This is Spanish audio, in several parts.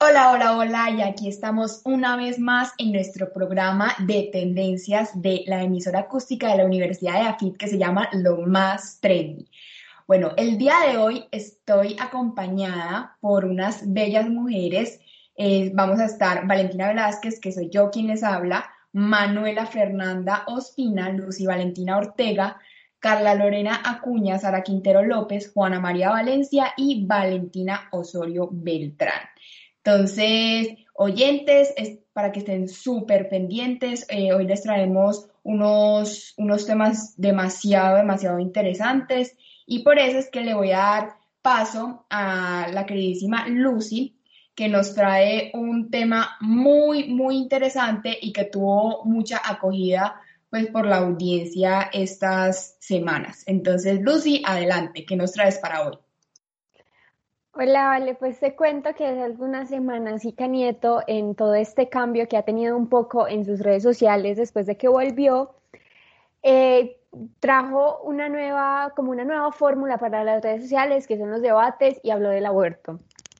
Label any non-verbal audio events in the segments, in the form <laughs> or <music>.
Hola, hola, hola, y aquí estamos una vez más en nuestro programa de tendencias de la emisora acústica de la Universidad de AFIT que se llama Lo Más Trendy. Bueno, el día de hoy estoy acompañada por unas bellas mujeres. Eh, vamos a estar Valentina Velázquez, que soy yo quien les habla, Manuela Fernanda Ospina, Lucy Valentina Ortega, Carla Lorena Acuña, Sara Quintero López, Juana María Valencia y Valentina Osorio Beltrán. Entonces, oyentes, es para que estén súper pendientes. Eh, hoy les traemos unos, unos temas demasiado, demasiado interesantes y por eso es que le voy a dar paso a la queridísima Lucy, que nos trae un tema muy, muy interesante y que tuvo mucha acogida pues por la audiencia estas semanas. Entonces, Lucy, adelante, ¿qué nos traes para hoy? Hola, vale, pues te cuento que hace algunas semanas Ica Nieto, en todo este cambio que ha tenido un poco en sus redes sociales después de que volvió, eh, trajo una nueva, como una nueva fórmula para las redes sociales, que son los debates, y habló del aborto.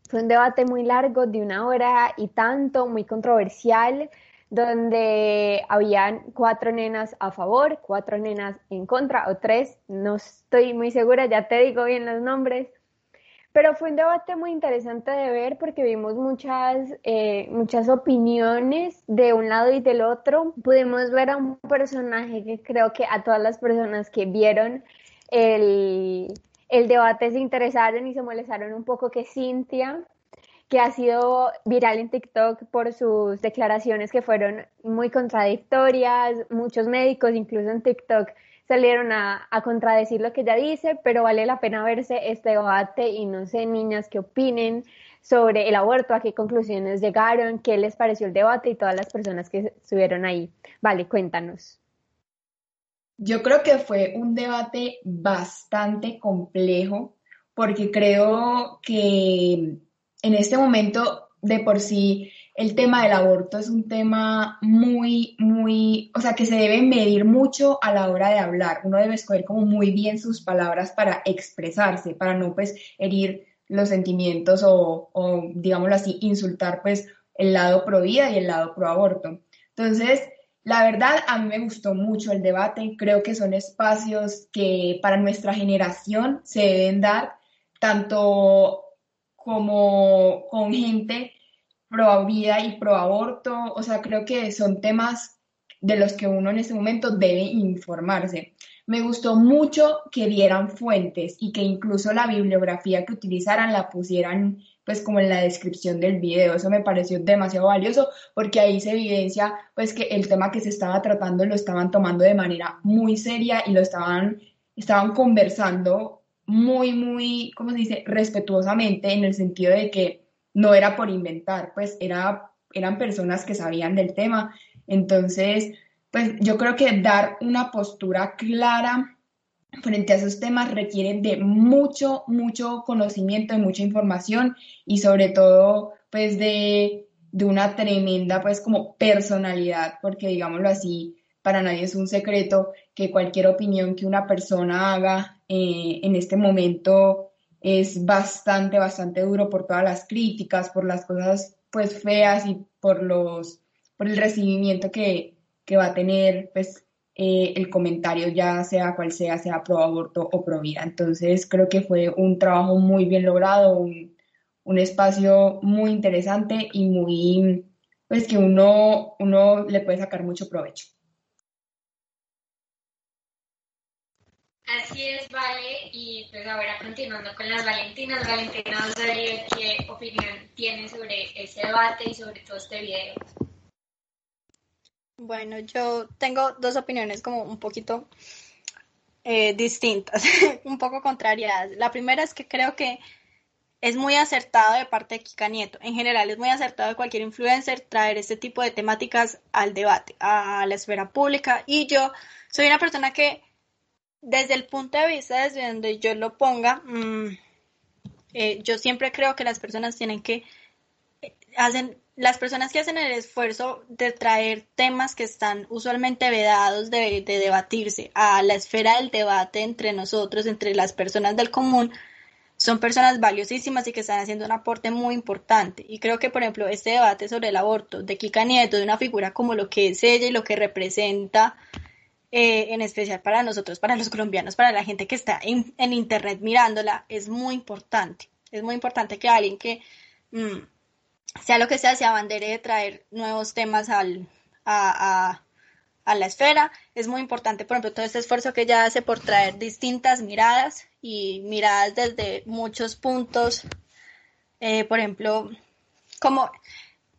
Fue un debate muy largo, de una hora y tanto, muy controversial, donde habían cuatro nenas a favor, cuatro nenas en contra, o tres, no estoy muy segura, ya te digo bien los nombres. Pero fue un debate muy interesante de ver porque vimos muchas, eh, muchas opiniones de un lado y del otro. Pudimos ver a un personaje que creo que a todas las personas que vieron el, el debate se interesaron y se molestaron un poco que Cintia que ha sido viral en TikTok por sus declaraciones que fueron muy contradictorias. Muchos médicos, incluso en TikTok, salieron a, contradecir lo que ella dice, pero vale la pena verse este debate y no sé, niñas, qué opinen sobre el aborto, a qué conclusiones llegaron, qué les pareció el debate y todas las personas que estuvieron ahí. Vale, cuéntanos. Yo creo que fue un debate bastante complejo porque creo que en este momento de por sí el tema del aborto es un tema muy, muy, o sea, que se debe medir mucho a la hora de hablar. Uno debe escoger como muy bien sus palabras para expresarse, para no pues herir los sentimientos o, o digámoslo así, insultar pues el lado pro vida y el lado pro aborto. Entonces, la verdad, a mí me gustó mucho el debate. Creo que son espacios que para nuestra generación se deben dar, tanto como con gente pro vida y pro aborto. O sea, creo que son temas de los que uno en este momento debe informarse. Me gustó mucho que dieran fuentes y que incluso la bibliografía que utilizaran la pusieran pues como en la descripción del video. Eso me pareció demasiado valioso porque ahí se evidencia pues que el tema que se estaba tratando lo estaban tomando de manera muy seria y lo estaban, estaban conversando muy, muy, ¿cómo se dice?, respetuosamente en el sentido de que no era por inventar, pues era, eran personas que sabían del tema. Entonces, pues yo creo que dar una postura clara frente a esos temas requiere de mucho, mucho conocimiento, de mucha información y sobre todo, pues de, de una tremenda, pues como personalidad, porque digámoslo así, para nadie es un secreto que cualquier opinión que una persona haga eh, en este momento es bastante, bastante duro por todas las críticas, por las cosas pues feas y por los, por el recibimiento que, va a tener pues eh, el comentario, ya sea cual sea, sea pro aborto o pro vida. Entonces creo que fue un trabajo muy bien logrado, un, un espacio muy interesante y muy, pues que uno, uno le puede sacar mucho provecho. Así es, Vale, y pues ahora continuando con las Valentinas, Valentina Osorio, ¿qué opinión tiene sobre ese debate y sobre todo este video? Bueno, yo tengo dos opiniones como un poquito eh, distintas, <laughs> un poco contrariadas. La primera es que creo que es muy acertado de parte de Kika Nieto. En general, es muy acertado de cualquier influencer traer este tipo de temáticas al debate, a la esfera pública. Y yo soy una persona que, desde el punto de vista desde donde yo lo ponga, mm, eh, yo siempre creo que las personas tienen que eh, hacen las personas que hacen el esfuerzo de traer temas que están usualmente vedados de, de, debatirse a la esfera del debate entre nosotros, entre las personas del común, son personas valiosísimas y que están haciendo un aporte muy importante. Y creo que, por ejemplo, este debate sobre el aborto de Kika Nieto, de una figura como lo que es ella y lo que representa, eh, en especial para nosotros, para los colombianos, para la gente que está en, Internet mirándola, es muy importante. Es muy importante que alguien que, mm, sea lo que sea, se abandere de traer nuevos temas al, a, a la esfera. Es muy importante, por ejemplo, todo este esfuerzo que ella hace por traer distintas miradas y miradas desde muchos puntos. Eh, por ejemplo, como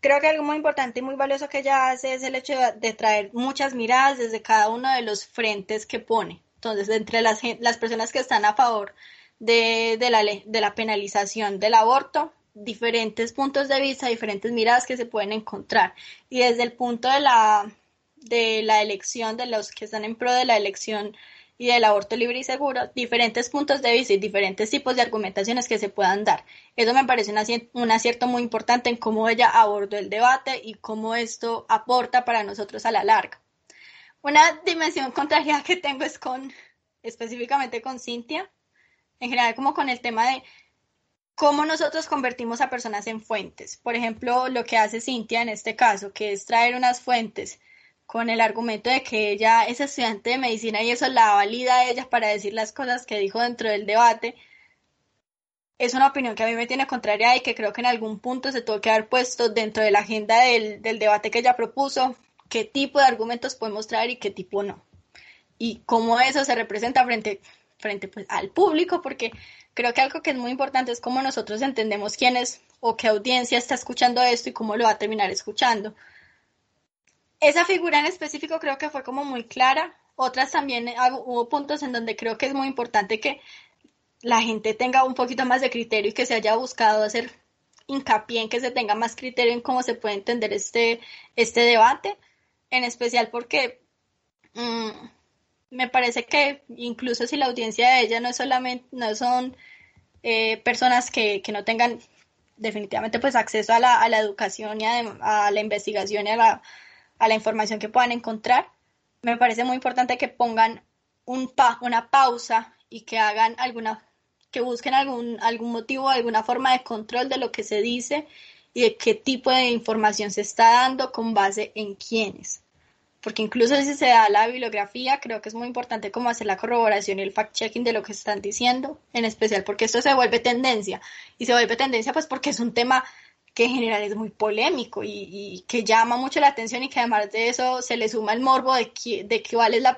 creo que algo muy importante y muy valioso que ella hace es el hecho de, traer muchas miradas desde cada uno de los frentes que pone. Entonces, entre las, las personas que están a favor de, de, la, de la penalización del aborto, diferentes puntos de vista, diferentes miradas que se pueden encontrar. Y desde el punto de la, de la elección, de los que están en pro de la elección y del aborto libre y seguro, diferentes puntos de vista y diferentes tipos de argumentaciones que se puedan dar. Eso me parece un acierto muy importante en cómo ella abordó el debate y cómo esto aporta para nosotros a la larga. Una dimensión contraria que tengo es con, específicamente con Cintia, en general como con el tema de cómo nosotros convertimos a personas en fuentes. Por ejemplo, lo que hace Cintia en este caso, que es traer unas fuentes con el argumento de que ella es estudiante de medicina y eso la valida a ella para decir las cosas que dijo dentro del debate, es una opinión que a mí me tiene contraria y que creo que en algún punto se tuvo que haber puesto dentro de la agenda del, debate que ella propuso, qué tipo de argumentos podemos traer y qué tipo no. Y cómo eso se representa frente, frente pues, al público, porque creo que algo que es muy importante es cómo nosotros entendemos quién es o qué audiencia está escuchando esto y cómo lo va a terminar escuchando esa figura en específico creo que fue como muy clara. Otras también eh, hubo puntos en donde creo que es muy importante que la gente tenga un poquito más de criterio y que se haya buscado hacer hincapié en que se tenga más criterio en cómo se puede entender este, este debate, en especial porque mm, me parece que incluso si la audiencia de ella no es solamente, no son eh, personas que, que, no tengan definitivamente pues acceso a la, a la educación y a, a la investigación y a la a la información que puedan encontrar. Me parece muy importante que pongan una pausa y que hagan alguna, que busquen algún, algún motivo, alguna forma de control de lo que se dice y de qué tipo de información se está dando con base en quiénes. Porque incluso si se da la bibliografía, creo que es muy importante como hacer la corroboración y el fact-checking de lo que están diciendo, en especial porque esto se vuelve tendencia. Y se vuelve tendencia pues porque es un tema que en general es muy polémico y, que llama mucho la atención y que además de eso se le suma el morbo de, de cuál es la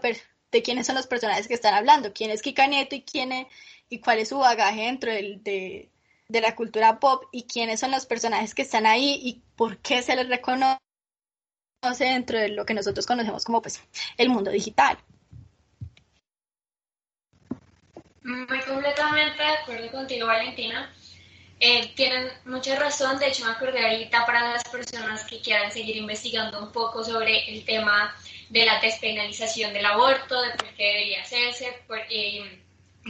de quiénes son los personajes que están hablando, quién es Kika Nieto y quién y cuál es su bagaje dentro de, de la cultura pop y quiénes son los personajes que están ahí y por qué se les reconoce dentro de lo que nosotros conocemos como pues el mundo digital. Muy completamente de acuerdo contigo, Valentina. Eh, tienen mucha razón, de hecho me acordé ahorita para las personas que quieran seguir investigando un poco sobre el tema de la despenalización del aborto, de por qué debería hacerse, eh,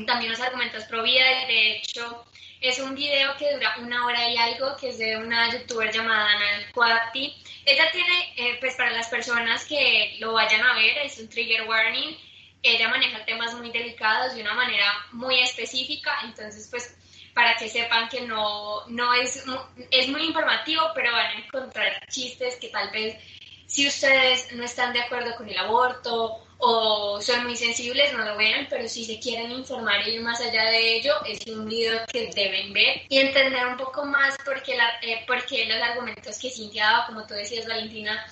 también los argumentos pro vida, de hecho es un video que dura una hora y algo, que es de una youtuber llamada Ana Cuati. Ella tiene, eh, pues para las personas que lo vayan a ver, es un trigger warning, ella maneja temas muy delicados de una manera muy específica, entonces pues para que sepan que no, no es, es muy informativo, pero van a encontrar chistes que tal vez si ustedes no están de acuerdo con el aborto o son muy sensibles, no lo vean, pero si se quieren informar y ir más allá de ello, es un video que deben ver y entender un poco más porque, la, eh, porque los argumentos que Cintia daba, como tú decías, Valentina,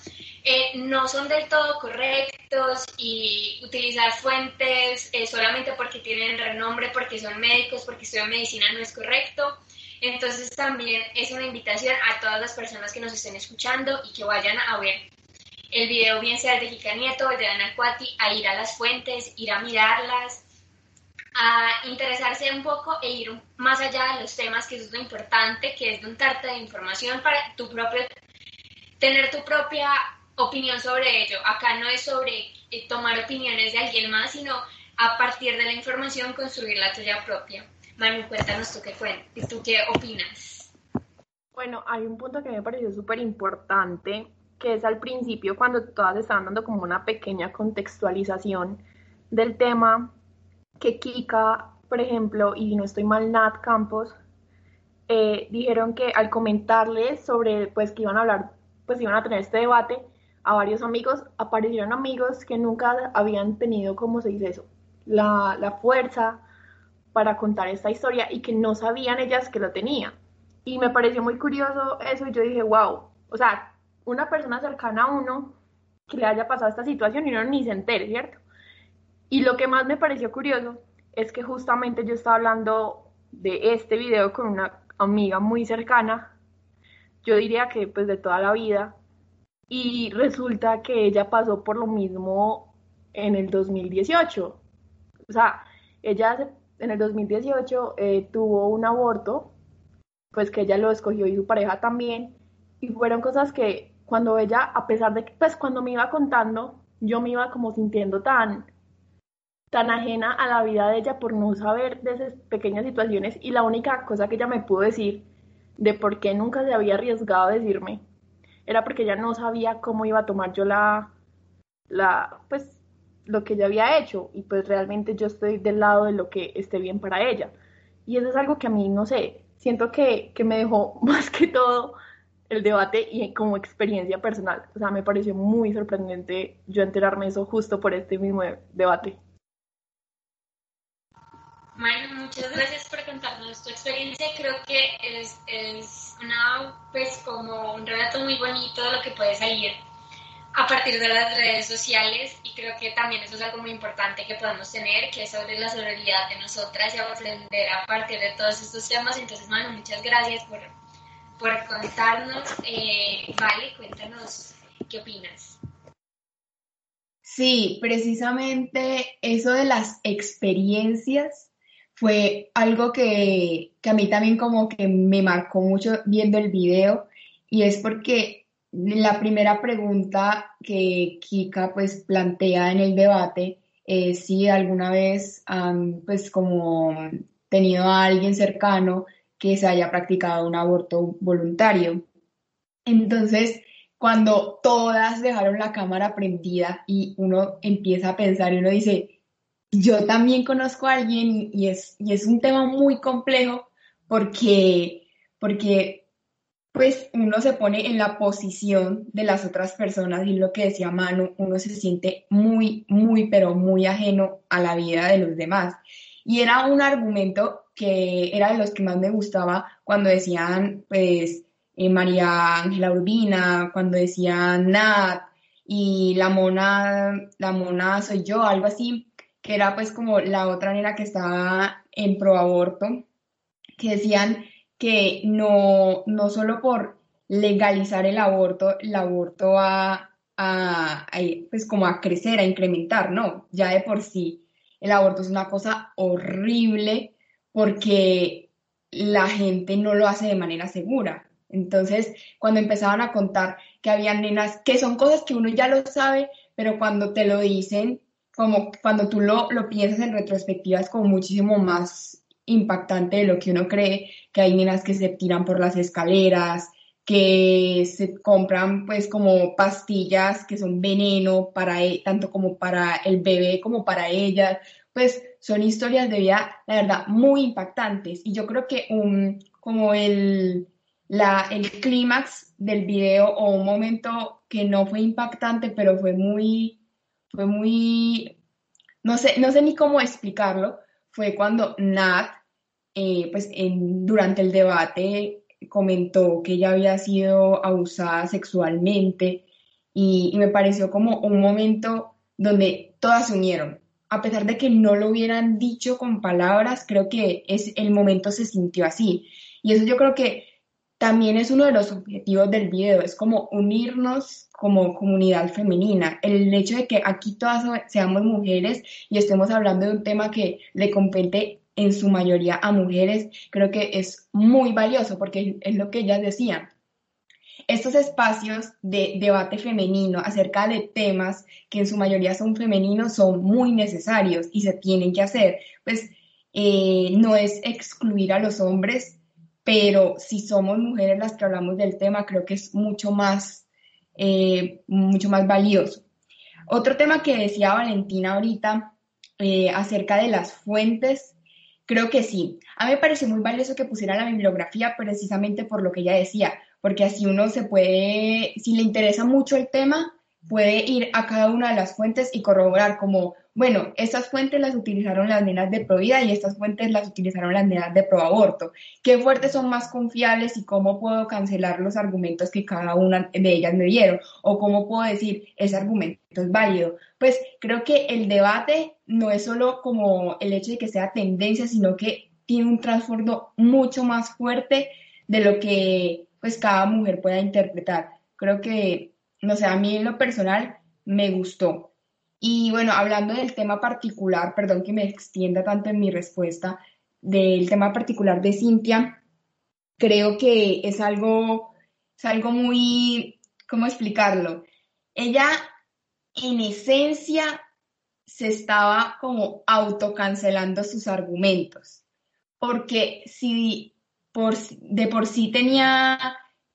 eh, no son del todo correctos y utilizar fuentes eh, solamente porque tienen renombre, porque son médicos, porque estudian medicina no es correcto. Entonces también es una invitación a todas las personas que nos estén escuchando y que vayan a ver el video, bien sea el de Jica Nieto o el de Ana Cuati, a ir a las fuentes, ir a mirarlas, a interesarse un poco e ir más allá de los temas, que es lo importante, que es un tarta de información para tu propio, tener tu propia opinión sobre ello. Acá no es sobre eh, tomar opiniones de alguien más, sino a partir de la información construir la tuya propia. Manu, cuéntanos tú qué, tú qué opinas. Bueno, hay un punto que me pareció súper importante, que es al principio cuando todas estaban dando como una pequeña contextualización del tema que Kika, por ejemplo, y no estoy mal, Nat Campos, eh, dijeron que al comentarles sobre pues que iban a hablar, pues iban a tener este debate a varios amigos, aparecieron amigos que nunca habían tenido, como se dice eso, la, la fuerza para contar esta historia y que no sabían ellas que lo tenían. Y me pareció muy curioso eso y yo dije, wow, o sea, una persona cercana a uno que le haya pasado esta situación y uno ni se entere, ¿cierto? Y lo que más me pareció curioso es que justamente yo estaba hablando de este video con una amiga muy cercana, yo diría que pues de toda la vida, y resulta que ella pasó por lo mismo en el 2018. O sea, ella en el 2018 eh, tuvo un aborto, pues que ella lo escogió y su pareja también, y fueron cosas que cuando ella, a pesar de que, pues cuando me iba contando, yo me iba como sintiendo tan tan ajena a la vida de ella por no saber de esas pequeñas situaciones y la única cosa que ella me pudo decir de por qué nunca se había arriesgado a decirme era porque ella no sabía cómo iba a tomar yo la, la, pues, lo que ella había hecho y pues realmente yo estoy del lado de lo que esté bien para ella. Y eso es algo que a mí, no sé, siento que, que me dejó <laughs> más que todo el debate y como experiencia personal. O sea, me pareció muy sorprendente yo enterarme eso justo por este mismo debate. Bueno, muchas gracias por contarnos tu experiencia. Creo que es, es una, pues, como un relato muy bonito de lo que puede salir a partir de las redes sociales y creo que también eso es algo muy importante que podemos tener, que es sobre la solidaridad de nosotras y aprender a partir de todos estos temas. Entonces, bueno, muchas gracias por, por contarnos. Eh, vale, cuéntanos qué opinas. Sí, precisamente eso de las experiencias fue algo que, a mí también como que me marcó mucho viendo el video y es porque la primera pregunta que Kika pues plantea en el debate es si alguna vez han pues como tenido a alguien cercano que se haya practicado un aborto voluntario. Entonces, cuando todas dejaron la cámara prendida y uno empieza a pensar y uno dice, yo también conozco a alguien y, es, y es un tema muy complejo porque, porque pues uno se pone en la posición de las otras personas y lo que decía Manu, uno se siente muy, muy, pero muy ajeno a la vida de los demás. Y era un argumento que era de los que más me gustaba cuando decían, pues, eh, María Ángela Urbina, cuando decían Nat y la mona, la mona soy yo, algo así que era pues como la otra nena que estaba en proaborto, que decían que no, no solo por legalizar el aborto, el aborto va a, pues como a crecer, a incrementar, no, ya de por sí el aborto es una cosa horrible porque la gente no lo hace de manera segura. Entonces, cuando empezaban a contar que había nenas, que son cosas que uno ya lo sabe, pero cuando te lo dicen, como cuando tú lo, lo piensas en retrospectiva es como muchísimo más impactante de lo que uno cree, que hay nenas que se tiran por las escaleras, que se compran pues como pastillas que son veneno para e, tanto como para el bebé como para ellas, pues son historias de vida, la verdad, muy impactantes. Y yo creo que un, como el, la, el clímax del video o un momento que no fue impactante, pero fue muy fue muy, no sé, no sé ni cómo explicarlo, fue cuando Nat, eh, pues en, durante el debate comentó que ella había sido abusada sexualmente y, me pareció como un momento donde todas se unieron. A pesar de que no lo hubieran dicho con palabras, creo que es, el momento se sintió así. Y eso yo creo que también es uno de los objetivos del video, es como unirnos como comunidad femenina. El hecho de que aquí todas seamos mujeres y estemos hablando de un tema que le compete en su mayoría a mujeres, creo que es muy valioso porque es lo que ellas decían. Estos espacios de debate femenino acerca de temas que en su mayoría son femeninos son muy necesarios y se tienen que hacer. Pues eh, no es excluir a los hombres, pero si somos mujeres las que hablamos del tema, creo que es mucho más, eh, mucho más valioso. Otro tema que decía Valentina ahorita eh, acerca de las fuentes Creo que sí. A mí me pareció muy valioso que pusiera la bibliografía precisamente por lo que ella decía, porque así uno se puede, si le interesa mucho el tema, puede ir a cada una de las fuentes y corroborar como, bueno, estas fuentes las utilizaron las nenas de Provida y estas fuentes las utilizaron las nenas de Proaborto. ¿Qué fuentes son más confiables y cómo puedo cancelar los argumentos que cada una de ellas me dieron? ¿O cómo puedo decir ese argumento es válido? Pues creo que el debate no es solo como el hecho de que sea tendencia, sino que tiene un trasfondo mucho más fuerte de lo que pues cada mujer pueda interpretar. Creo que no sé, a mí en lo personal me gustó. Y bueno, hablando del tema particular, perdón que me extienda tanto en mi respuesta, del tema particular de Cintia, creo que es algo, es algo muy, ¿cómo explicarlo? Ella en esencia se estaba como autocancelando sus argumentos, porque si por, de por sí tenía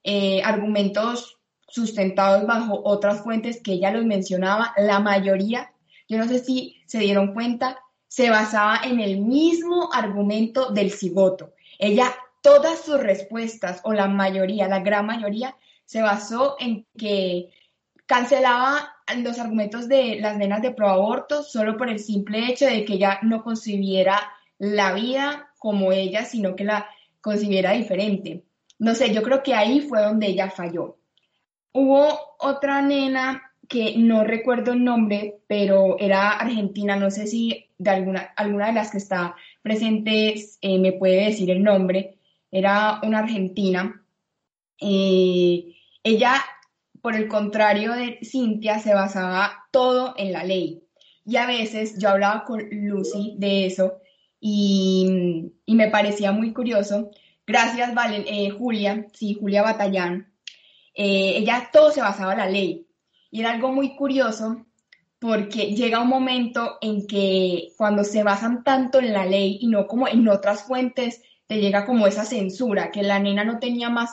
eh, argumentos sustentados bajo otras fuentes que ella los mencionaba, la mayoría, yo no sé si se dieron cuenta, se basaba en el mismo argumento del cigoto. Ella, todas sus respuestas, o la mayoría, la gran mayoría, se basó en que cancelaba los argumentos de las nenas de proaborto solo por el simple hecho de que ella no concibiera la vida como ella, sino que la concibiera diferente. No sé, yo creo que ahí fue donde ella falló. Hubo otra nena que no recuerdo el nombre, pero era argentina, no sé si de alguna, alguna de las que está presentes eh, me puede decir el nombre, era una argentina. Eh, ella, por el contrario de Cintia, se basaba todo en la ley. Y a veces yo hablaba con Lucy de eso y, me parecía muy curioso. Gracias, Valen, eh, Julia, sí, Julia Batallán, eh, ella todo se basaba en la ley. Y era algo muy curioso porque llega un momento en que cuando se basan tanto en la ley y no como en otras fuentes, te llega como esa censura, que la nena no tenía más,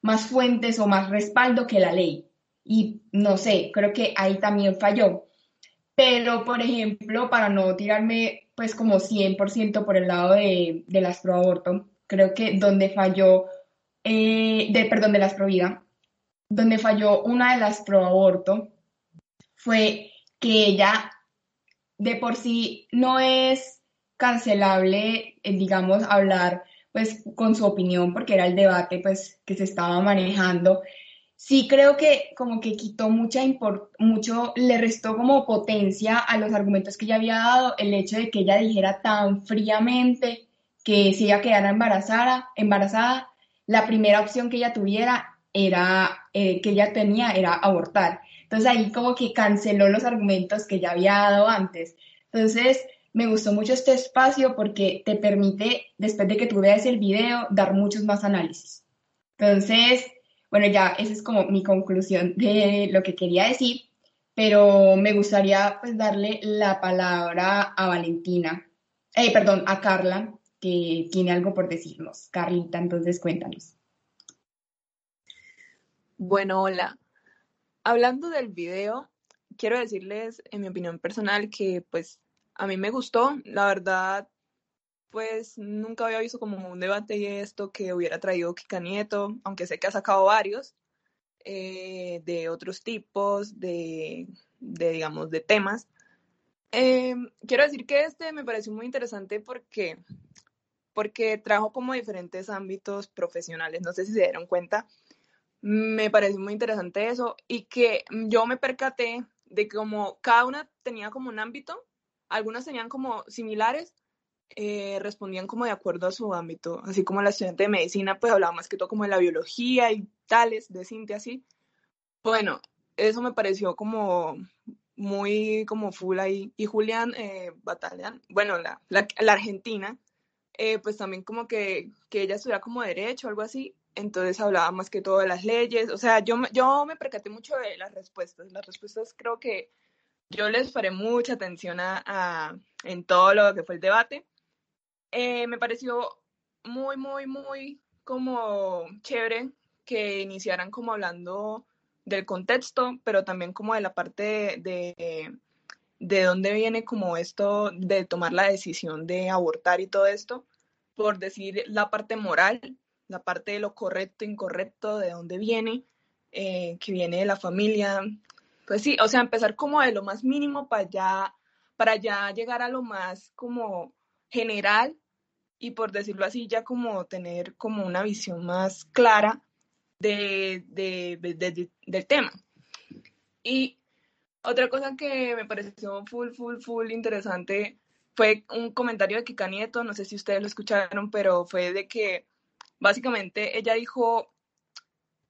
más fuentes o más respaldo que la ley. Y no sé, creo que ahí también falló. Pero, por ejemplo, para no tirarme pues como 100% por el lado de, de las pro aborto, creo que donde falló, eh, de, perdón, de las pro donde falló una de las pro aborto fue que ella de por sí no es cancelable, eh, digamos, hablar pues con su opinión porque era el debate pues que se estaba manejando. Sí creo que como que quitó mucha mucho, le restó como potencia a los argumentos que ella había dado el hecho de que ella dijera tan fríamente que si ella quedara embarazada, embarazada, la primera opción que ella tuviera era, eh, que ella tenía era abortar. Entonces ahí como que canceló los argumentos que ya había dado antes. Entonces me gustó mucho este espacio porque te permite, después de que tú veas el video, dar muchos más análisis. Entonces, bueno, ya esa es como mi conclusión de lo que quería decir, pero me gustaría pues darle la palabra a Valentina, eh, perdón, a Carla, que tiene algo por decirnos. Carlita, entonces cuéntanos. Bueno, hola. Hablando del video, quiero decirles, en mi opinión personal, que pues a mí me gustó. La verdad, pues nunca había visto como un debate y esto que hubiera traído Kika Nieto, aunque sé que ha sacado varios eh, de otros tipos, de, digamos, de temas. Eh, quiero decir que este me pareció muy interesante porque, porque trajo como diferentes ámbitos profesionales. No sé si se dieron cuenta me pareció muy interesante eso y que yo me percaté de como cada una tenía como un ámbito, algunas tenían como similares, eh, respondían como de acuerdo a su ámbito, así como la estudiante de medicina pues hablaba más que todo como de la biología y tales, de Cintia así. Bueno, eso me pareció como muy como full ahí. Y Julián eh, bueno, la, la, argentina, eh, pues también como que, que ella estudiaba como derecho o algo así, entonces hablaba más que todo de las leyes. O sea, yo, yo me percaté mucho de las respuestas. Las respuestas creo que yo les paré mucha atención a, en todo lo que fue el debate. Eh, me pareció muy, muy, muy como chévere que iniciaran como hablando del contexto, pero también como de la parte de, de dónde viene como esto de tomar la decisión de abortar y todo esto, por decir la parte moral, la parte de lo correcto, incorrecto, de dónde viene, eh, que viene de la familia. Pues sí, o sea, empezar como de lo más mínimo para ya, para ya llegar a lo más como general y por decirlo así, ya como tener como una visión más clara de, del tema. Y otra cosa que me pareció full, full, full interesante fue un comentario de Kika Nieto, no sé si ustedes lo escucharon, pero fue de que básicamente ella dijo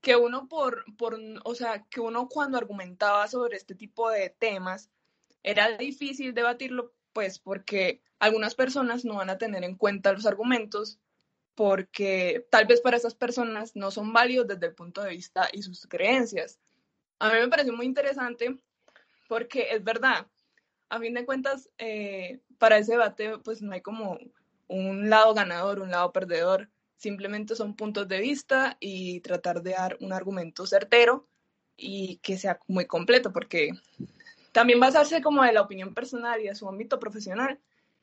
que uno por, por, o sea, que uno cuando argumentaba sobre este tipo de temas era difícil debatirlo, pues porque algunas personas no van a tener en cuenta los argumentos porque tal vez para esas personas no son válidos desde el punto de vista y sus creencias. A mí me pareció muy interesante porque es verdad, a fin de cuentas, eh, para ese debate pues no hay como un lado ganador, un lado perdedor, simplemente son puntos de vista y tratar de dar un argumento certero y que sea muy completo, porque también basarse como de la opinión personal y de su ámbito profesional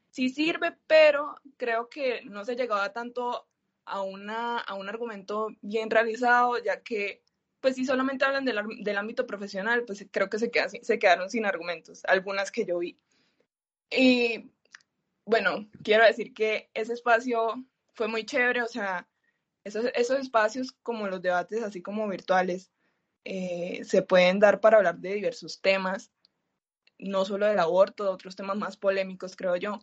sí sirve, pero creo que no se llegaba tanto a, una, a un argumento bien realizado, ya que, pues si solamente hablan del, del ámbito profesional, pues creo que se, se quedaron sin argumentos, algunas que yo vi. Y bueno, quiero decir que ese espacio fue muy chévere, o sea, esos, esos espacios como los debates, así como virtuales, eh, se pueden dar para hablar de diversos temas, no solo del aborto, de otros temas más polémicos, creo yo.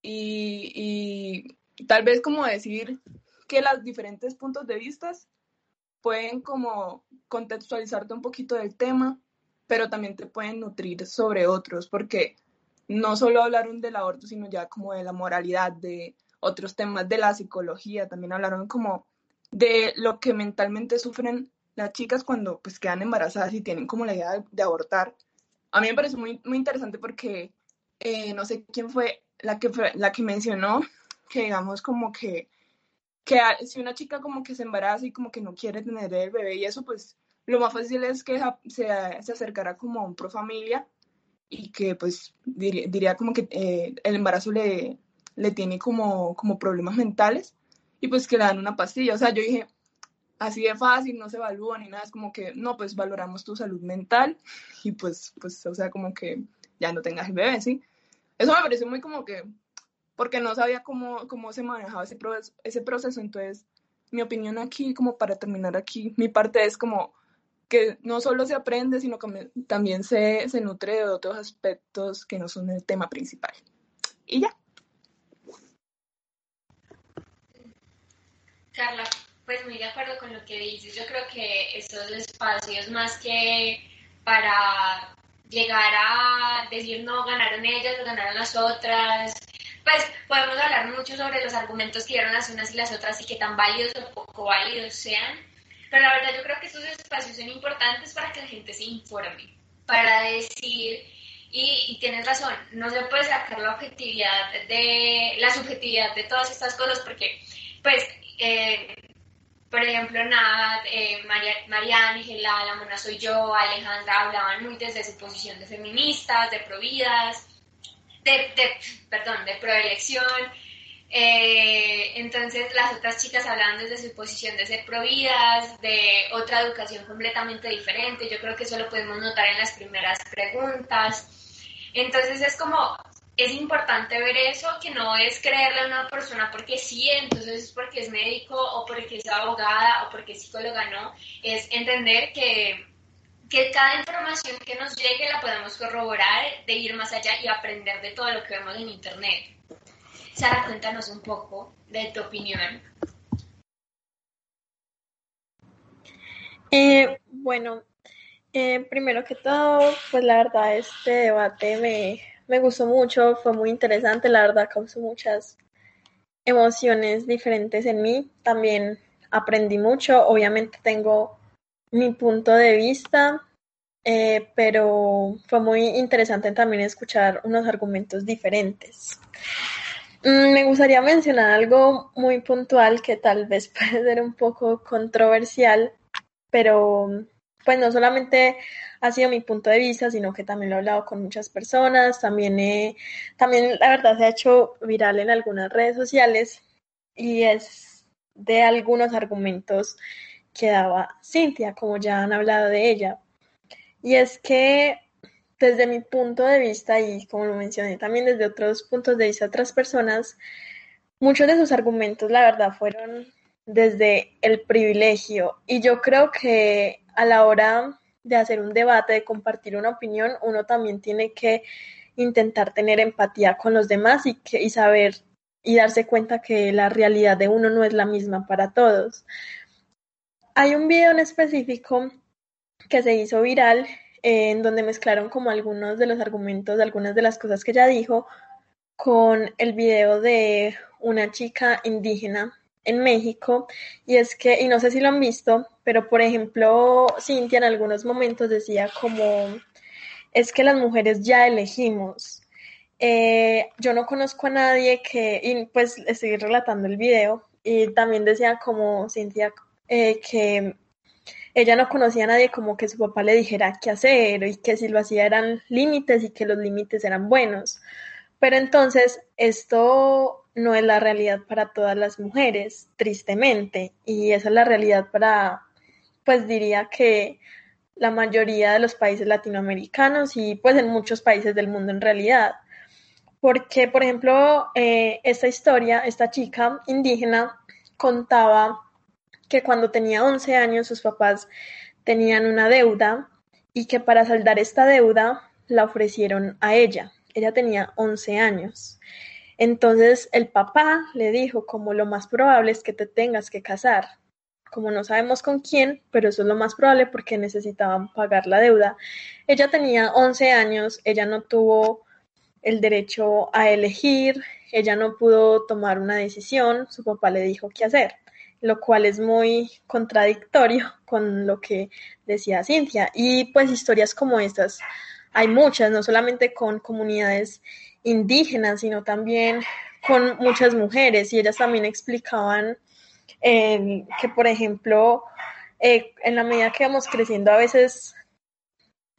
Y, tal vez como decir que los diferentes puntos de vista pueden como contextualizarte un poquito del tema, pero también te pueden nutrir sobre otros, porque no solo hablaron del aborto, sino ya como de la moralidad, de otros temas de la psicología, también hablaron como de lo que mentalmente sufren las chicas cuando pues quedan embarazadas y tienen como la idea de, abortar. A mí me parece muy, muy interesante porque eh, no sé quién fue la que, la que mencionó, que digamos como que, que si una chica como que se embaraza y como que no quiere tener el bebé y eso, pues lo más fácil es que se, se acercará como a un pro familia y que pues diría, como que eh, el embarazo le, le tiene como, como problemas mentales y pues que le dan una pastilla. O sea, yo dije, así de fácil, no se evalúa ni nada, es como que, no, pues valoramos tu salud mental y pues, pues, o sea, como que ya no tengas el bebé, ¿sí? Eso me pareció muy como que, porque no sabía cómo, cómo se manejaba ese proceso, ese proceso, entonces mi opinión aquí, como para terminar aquí, mi parte es como que no solo se aprende, sino que también se, se nutre de otros aspectos que no son el tema principal. Y ya. Carla, pues muy de acuerdo con lo que dices. Yo creo que estos espacios, más que para llegar a decir no, ganaron ellas o ganaron las otras. Pues podemos hablar mucho sobre los argumentos que dieron las unas y las otras y qué tan válidos o poco válidos sean. Pero la verdad yo creo que estos espacios son importantes para que la gente se informe, para decir, y, y tienes razón, no se puede sacar la objetividad de, la subjetividad de todas estas cosas porque, pues, eh, por ejemplo, Nat, eh, María, Ángela, la mona soy yo, Alejandra hablaban muy desde su posición de feministas, de providas, de, de, perdón, de proelección. Eh, entonces las otras chicas hablaban desde su posición de ser providas, de otra educación completamente diferente. Yo creo que eso lo podemos notar en las primeras preguntas. Entonces es como es importante ver eso, que no es creerle a una persona porque sí, entonces es porque es médico o porque es abogada o porque es psicóloga, no, es entender que, que cada información que nos llegue la podemos corroborar, de ir más allá y aprender de todo lo que vemos en Internet. Sara, cuéntanos un poco de tu opinión. Eh, bueno, eh, primero que todo, pues la verdad este debate me, me gustó mucho, fue muy interesante, la verdad causó muchas emociones diferentes en mí, también aprendí mucho, obviamente tengo mi punto de vista, eh, pero fue muy interesante también escuchar unos argumentos diferentes. Mm, me gustaría mencionar algo muy puntual que tal vez <laughs> puede ser un poco controversial, pero pues no solamente ha sido mi punto de vista, sino que también lo he hablado con muchas personas, también, también la verdad se ha hecho viral en algunas redes sociales y es de algunos argumentos que daba Cintia, como ya han hablado de ella. Y es que desde mi punto de vista, y como lo mencioné también desde otros puntos de vista otras personas, muchos de sus argumentos, la verdad, fueron desde el privilegio. Y yo creo que a la hora de hacer un debate, de compartir una opinión, uno también tiene que intentar tener empatía con los demás y, que, saber y darse cuenta que la realidad de uno no es la misma para todos. Hay un video en específico que se hizo viral en donde mezclaron como algunos de los argumentos, algunas de las cosas que ella dijo con el video de una chica indígena en México y es que, y no sé si lo han visto, pero por ejemplo, Cintia en algunos momentos decía como, es que las mujeres ya elegimos. Eh, yo no conozco a nadie que, y pues estoy relatando el video, y también decía como Cintia eh, que ella no conocía a nadie como que su papá le dijera qué hacer y que si lo hacía eran límites y que los límites eran buenos. Pero entonces esto no es la realidad para todas las mujeres, tristemente, y esa es la realidad para, pues diría que la mayoría de los países latinoamericanos y pues en muchos países del mundo en realidad. Porque, por ejemplo, eh, esta historia, esta chica indígena contaba que cuando tenía 11 años sus papás tenían una deuda y que para saldar esta deuda la ofrecieron a ella. Ella tenía 11 años. Entonces el papá le dijo como lo más probable es que te tengas que casar. Como no sabemos con quién, pero eso es lo más probable porque necesitaban pagar la deuda. Ella tenía 11 años, ella no tuvo el derecho a elegir, ella no pudo tomar una decisión, su papá le dijo qué hacer lo cual es muy contradictorio con lo que decía Cintia. Y pues historias como estas hay muchas, no solamente con comunidades indígenas, sino también con muchas mujeres y ellas también explicaban eh, que, por ejemplo, eh, en la medida que vamos creciendo a veces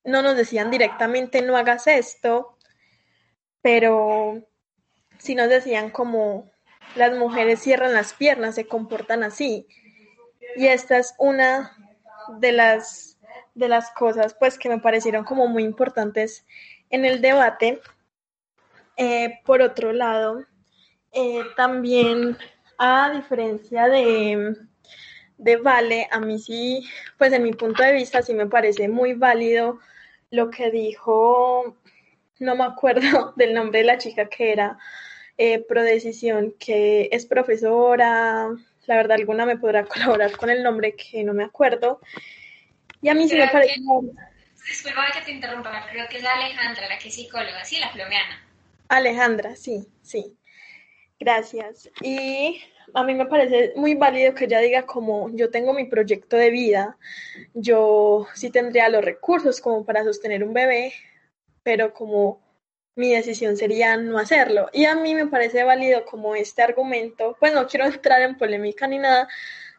no nos decían directamente no hagas esto, pero sí nos decían como las mujeres cierran las piernas, se comportan así. Y esta es una de las, de las cosas pues que me parecieron como muy importantes en el debate. Eh, por otro lado, eh, también a diferencia de, de Vale, a mí sí, pues en mi punto de vista sí me parece muy válido lo que dijo, no me acuerdo <laughs> del nombre de la chica que era eh, Prodecisión, que es profesora, la verdad alguna me podrá <laughs> colaborar con el nombre que no me acuerdo. Y a mí sí me parece... Disculpa que te interrumpa, creo que es Alejandra, la que es psicóloga, sí, la plomeana. Alejandra, sí, sí. Gracias. Y a mí me parece muy válido que ella diga como yo tengo mi proyecto de vida, yo sí tendría los recursos como para sostener un bebé, pero como mi decisión sería no hacerlo. Y a mí me parece válido como este argumento, pues no quiero <laughs> entrar en polémica ni nada,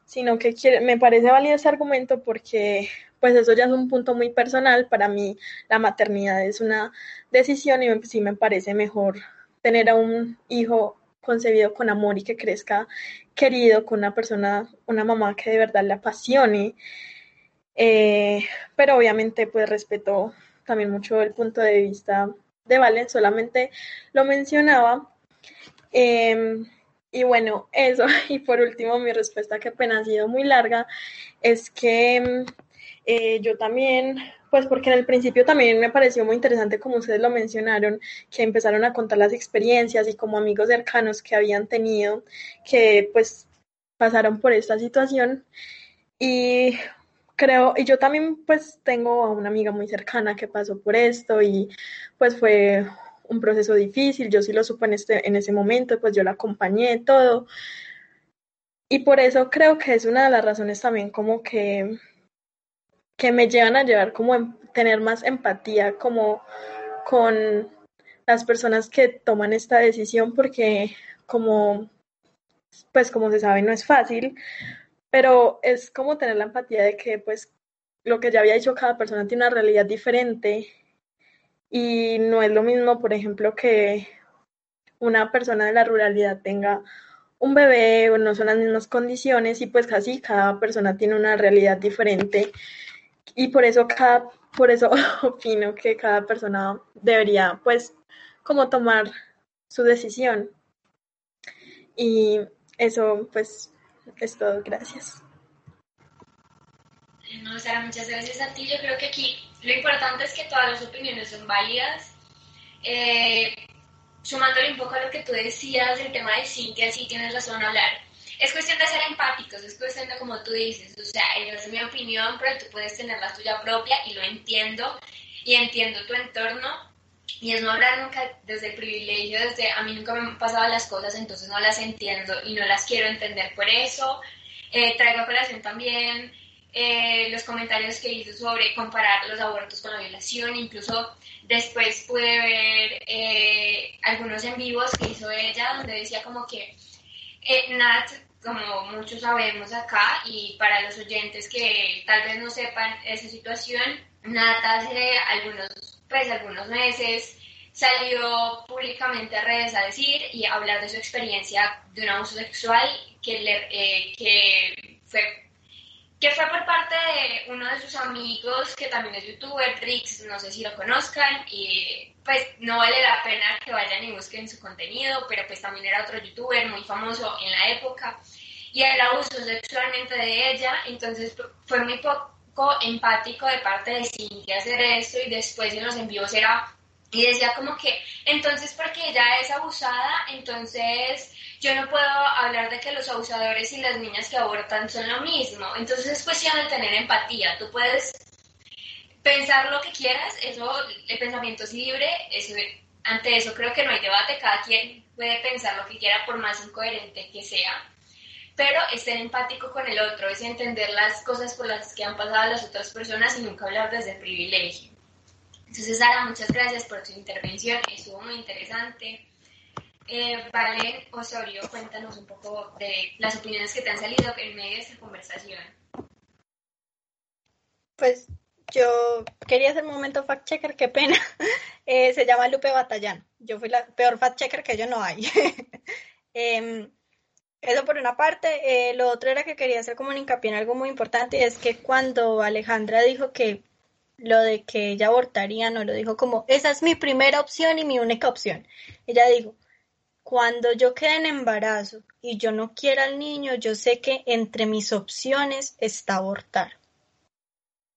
sino que me parece válido ese argumento porque pues eso ya es un punto muy personal. Para mí la maternidad es una decisión y sí me parece mejor tener a un hijo concebido con amor y que crezca querido con una persona, una mamá que de verdad le apasione. Eh, pero obviamente pues respeto también mucho el punto de vista de Valen, solamente lo mencionaba. Em, y bueno, eso. <laughs> Y por último, mi respuesta, que apenas ha sido muy larga, es que em, eh, yo también pues porque en el principio también me pareció muy interesante, como ustedes lo mencionaron, que empezaron a contar las experiencias y como amigos cercanos que habían tenido, que pues pasaron por esta situación. Y creo, y yo también pues tengo a una amiga muy cercana que pasó por esto y pues fue un proceso difícil, yo sí lo supe en, este, en ese momento, pues yo la acompañé todo. Y por eso creo que es una de las razones también como que, que me llevan a llevar como a tener más empatía como con las personas que toman esta decisión porque como pues como se sabe no es fácil, pero es como tener la empatía de que pues lo que ya había dicho cada persona tiene una realidad diferente y no es lo mismo, por ejemplo, que una persona de la ruralidad tenga un bebé o no son las mismas condiciones y pues casi cada persona tiene una realidad diferente y por eso cada por eso <laughs> opino que cada persona debería pues como tomar su decisión. Y eso pues es todo. Gracias. No Sara muchas gracias a ti. Yo creo que aquí lo importante es que todas las opiniones son válidas. Eh, sumándole un poco a lo que tú decías del tema de Cintia, sí tienes razón hablar. Es cuestión de ser empáticos, es cuestión de como tú dices, o sea, es mi opinión, pero tú puedes tener la tuya propia y lo entiendo y entiendo tu entorno y es no hablar nunca desde el privilegio, desde a mí nunca me han pasado las cosas, entonces no las entiendo y no las quiero entender por eso. Eh, traigo a colación también eh, los comentarios que hizo sobre comparar los abortos con la violación, incluso después pude ver eh, algunos en vivos que hizo ella donde decía como que eh, Nat, como muchos sabemos acá y para los oyentes que tal vez no sepan esa situación, Nat hace algunos, pues, algunos meses salió públicamente a redes a decir y a hablar de su experiencia de un abuso sexual que, le, que fue que fue por parte de uno de sus amigos que también es youtuber, Rix, no sé si lo conozcan, y pues no vale la pena que vayan y busquen su contenido, pero pues también era otro youtuber muy famoso en la época, y él abusó sexualmente de ella, entonces fue muy poco empático de parte de Cintia hacer esto, y después en los envíos era, y decía como que, entonces porque ella es abusada, entonces yo no puedo hablar de que los abusadores y las niñas que abortan son lo mismo. Entonces es cuestión de tener empatía. Tú puedes pensar lo que quieras, eso, el pensamiento es libre, ante eso creo que no hay debate, cada quien puede pensar lo que quiera por más incoherente que sea. Pero es ser empático con el otro, es entender las cosas por las que han pasado las otras personas y nunca hablar desde privilegio. Entonces, Sara, muchas gracias por tu intervención, estuvo muy interesante. Eh, vale, Osorio, cuéntanos un poco de las opiniones que te han salido en medio de esta conversación. Pues yo quería hacer un momento fact checker, qué pena. <laughs> Eh, se llama Lupe Batallán. Yo fui la peor fact checker que yo no hay. <laughs> Em, eso por una parte. Eh, lo otro era que quería hacer como un hincapié en algo muy importante, es que cuando Alejandra dijo que lo de que ella abortaría, no lo dijo como, esa es mi primera opción y mi única opción. Ella dijo, cuando yo quede en embarazo y yo no quiera al niño, yo sé que entre mis opciones está abortar.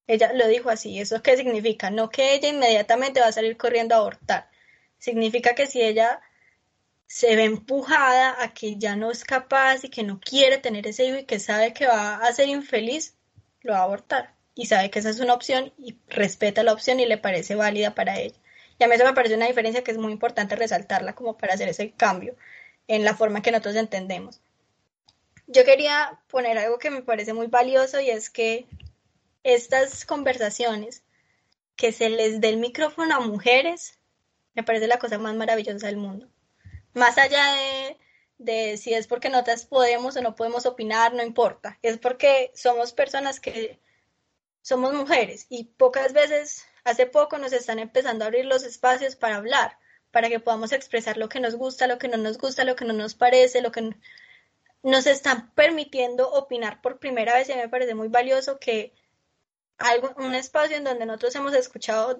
Ella lo dijo así. ¿Eso qué significa? No que ella inmediatamente va a salir corriendo a abortar. Significa que si ella se ve empujada a que ya no es capaz y que no quiere tener ese hijo y que sabe que va a ser infeliz, lo va a abortar. Y sabe que esa es una opción y respeta la opción y le parece válida para ella. Y a mí eso me parece una diferencia que es muy importante resaltarla como para hacer ese cambio en la forma que nosotros entendemos. Yo quería poner algo que me parece muy valioso y es que estas conversaciones, que se les dé el micrófono a mujeres, me parece la cosa más maravillosa del mundo. Más allá de, de si es porque nosotras podemos o no podemos opinar, no importa. Es porque somos personas que somos mujeres y pocas veces Hace poco nos están empezando a abrir los espacios para hablar, para que podamos expresar lo que nos gusta, lo que no nos gusta, lo que no nos parece, lo que nos están permitiendo opinar por primera vez y me parece muy valioso que algo, un espacio en donde nosotros hemos escuchado